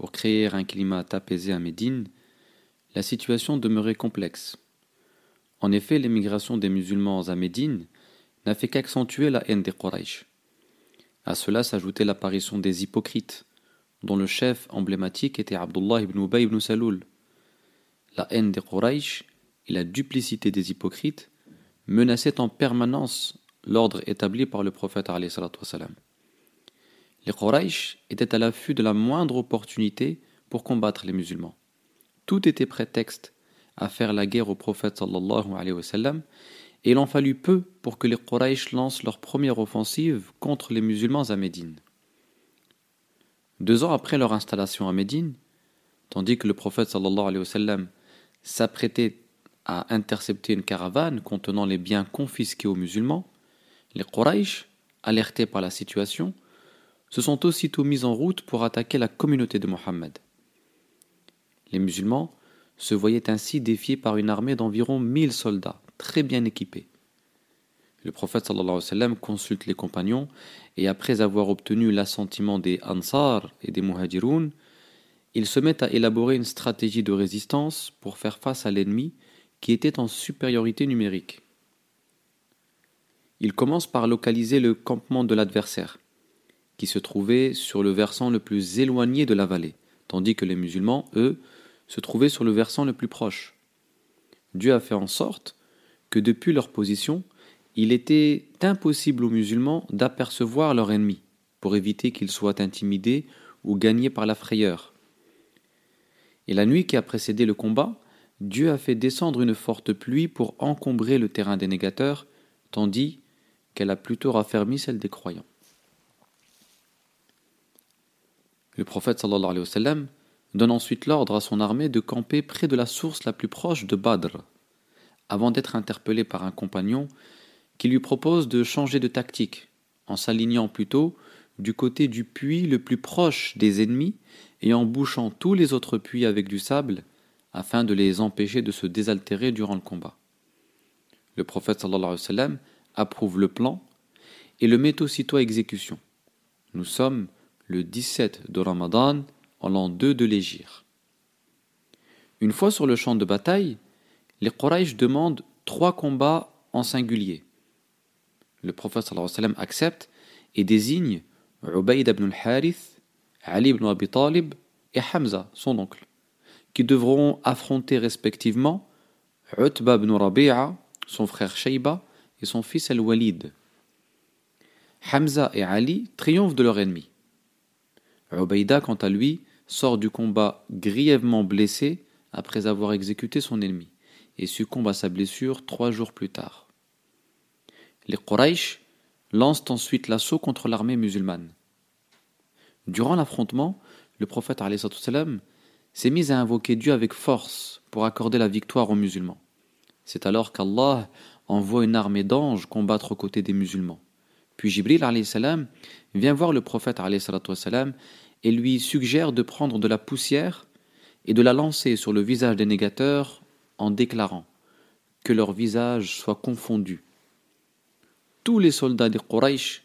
pour créer un climat apaisé à Médine, la situation demeurait complexe. En effet, l'émigration des musulmans à Médine n'a fait qu'accentuer la haine des Quraysh. À cela s'ajoutait l'apparition des hypocrites, dont le chef emblématique était Abdullah ibn Ubay ibn Saloul. La haine des Quraysh et la duplicité des hypocrites menaçaient en permanence l'ordre établi par le prophète les Quraysh étaient à l'affût de la moindre opportunité pour combattre les musulmans. Tout était prétexte à faire la guerre au prophète et il en fallut peu pour que les Quraysh lancent leur première offensive contre les musulmans à Médine. Deux ans après leur installation à Médine, tandis que le prophète s'apprêtait à intercepter une caravane contenant les biens confisqués aux musulmans, les Quraysh, alertés par la situation, se sont aussitôt mis en route pour attaquer la communauté de Mohammed. Les musulmans se voyaient ainsi défiés par une armée d'environ mille soldats, très bien équipés. Le prophète sallallahu alayhi wa sallam consulte les compagnons et après avoir obtenu l'assentiment des Ansar et des Muhajiroun, il se met à élaborer une stratégie de résistance pour faire face à l'ennemi qui était en supériorité numérique. Il commence par localiser le campement de l'adversaire qui se trouvaient sur le versant le plus éloigné de la vallée, tandis que les musulmans, eux, se trouvaient sur le versant le plus proche. Dieu a fait en sorte que depuis leur position, il était impossible aux musulmans d'apercevoir leur ennemi, pour éviter qu'ils soient intimidés ou gagnés par la frayeur. Et la nuit qui a précédé le combat, Dieu a fait descendre une forte pluie pour encombrer le terrain des négateurs, tandis qu'elle a plutôt raffermi celle des croyants. Le prophète donne ensuite l'ordre à son armée de camper près de la source la plus proche de Badr, avant d'être interpellé par un compagnon qui lui propose de changer de tactique, en s'alignant plutôt du côté du puits le plus proche des ennemis et en bouchant tous les autres puits avec du sable afin de les empêcher de se désaltérer durant le combat. Le prophète approuve le plan et le met aussitôt à exécution. Nous sommes le 17 de Ramadan en l'an 2 de l'Égypte. Une fois sur le champ de bataille, les Quraysh demandent trois combats en singulier. Le prophète accepte et désigne Ubayd ibn al-Harith, Ali ibn Abi Talib et Hamza, son oncle, qui devront affronter respectivement Utba ibn Rabi'a, son frère Shayba et son fils Al-Walid. Hamza et Ali triomphent de leur ennemi. Ubaïda, quant à lui, sort du combat grièvement blessé après avoir exécuté son ennemi et succombe à sa blessure trois jours plus tard. Les Quraysh lancent ensuite l'assaut contre l'armée musulmane. Durant l'affrontement, le prophète s'est mis à invoquer Dieu avec force pour accorder la victoire aux musulmans. C'est alors qu'Allah envoie une armée d'anges combattre aux côtés des musulmans. Puis Jibril vient voir le prophète et lui suggère de prendre de la poussière et de la lancer sur le visage des négateurs en déclarant que leur visage soit confondu tous les soldats des Quraysh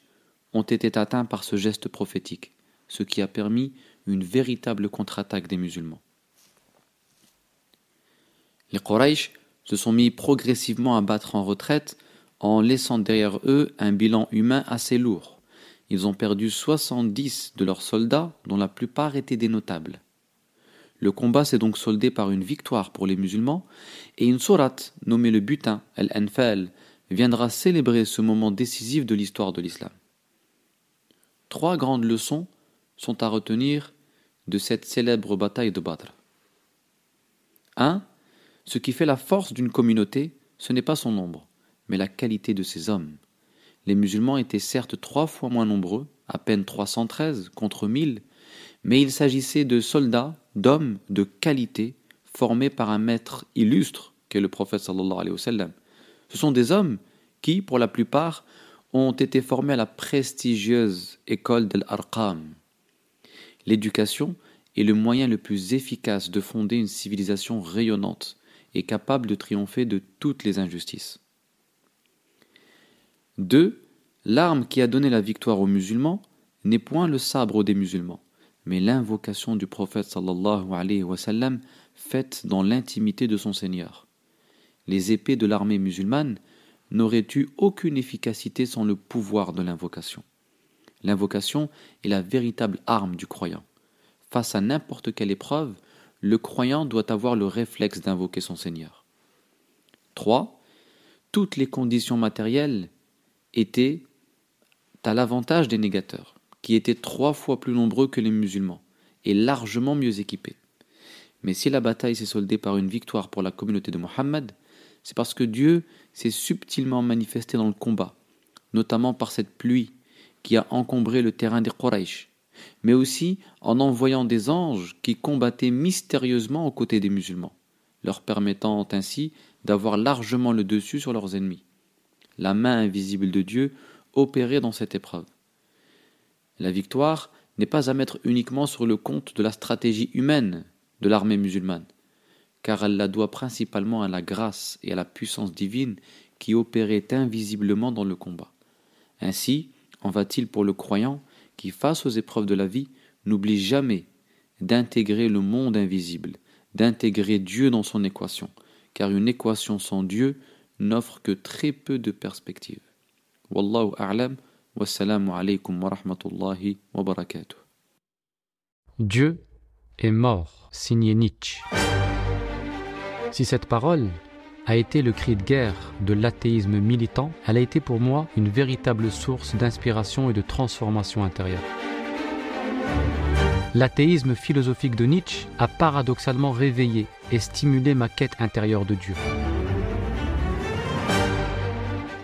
ont été atteints par ce geste prophétique, ce qui a permis une véritable contre-attaque des musulmans. Les Quraysh se sont mis progressivement à battre en retraite en laissant derrière eux un bilan humain assez lourd. Ils ont perdu 70 de leurs soldats, dont la plupart étaient des notables. Le combat s'est donc soldé par une victoire pour les musulmans, et une sourate nommée le butin, Al-Anfal, viendra célébrer ce moment décisif de l'histoire de l'islam. Trois grandes leçons sont à retenir de cette célèbre bataille de Badr. 1. Ce qui fait la force d'une communauté, ce n'est pas son nombre, mais la qualité de ses hommes. Les musulmans étaient certes trois fois moins nombreux, à peine 313 contre 1000, mais il s'agissait de soldats, d'hommes de qualité, formés par un maître illustre qu'est le prophète sallallahu alayhi wa sallam. Ce sont des hommes qui, pour la plupart, ont été formés à la prestigieuse école d'Al-Arqam. L'éducation est le moyen le plus efficace de fonder une civilisation rayonnante et capable de triompher de toutes les injustices. 2. L'arme qui a donné la victoire aux musulmans n'est point le sabre des musulmans, mais l'invocation du prophète sallallahu alayhi wa sallam faite dans l'intimité de son Seigneur. Les épées de l'armée musulmane n'auraient eu aucune efficacité sans le pouvoir de l'invocation. L'invocation est la véritable arme du croyant. Face à n'importe quelle épreuve, le croyant doit avoir le réflexe d'invoquer son Seigneur. 3. Toutes les conditions matérielles étaient à l'avantage des négateurs, qui étaient trois fois plus nombreux que les musulmans et largement mieux équipés. Mais si la bataille s'est soldée par une victoire pour la communauté de Mohammed, c'est parce que Dieu s'est subtilement manifesté dans le combat, notamment par cette pluie qui a encombré le terrain des Quraysh, mais aussi en envoyant des anges qui combattaient mystérieusement aux côtés des musulmans, leur permettant ainsi d'avoir largement le dessus sur leurs ennemis la main invisible de Dieu opérait dans cette épreuve. La victoire n'est pas à mettre uniquement sur le compte de la stratégie humaine de l'armée musulmane, car elle la doit principalement à la grâce et à la puissance divine qui opéraient invisiblement dans le combat. Ainsi en va-t-il pour le croyant qui, face aux épreuves de la vie, n'oublie jamais d'intégrer le monde invisible, d'intégrer Dieu dans son équation, car une équation sans Dieu n'offre que très peu de perspectives. Wallahu a'lam, wassalamu alaykum wa rahmatullahi wa barakatuh. Dieu est mort, signé Nietzsche. Si cette parole a été le cri de guerre de l'athéisme militant, elle a été pour moi une véritable source d'inspiration et de transformation intérieure. L'athéisme philosophique de Nietzsche a paradoxalement réveillé et stimulé ma quête intérieure de Dieu.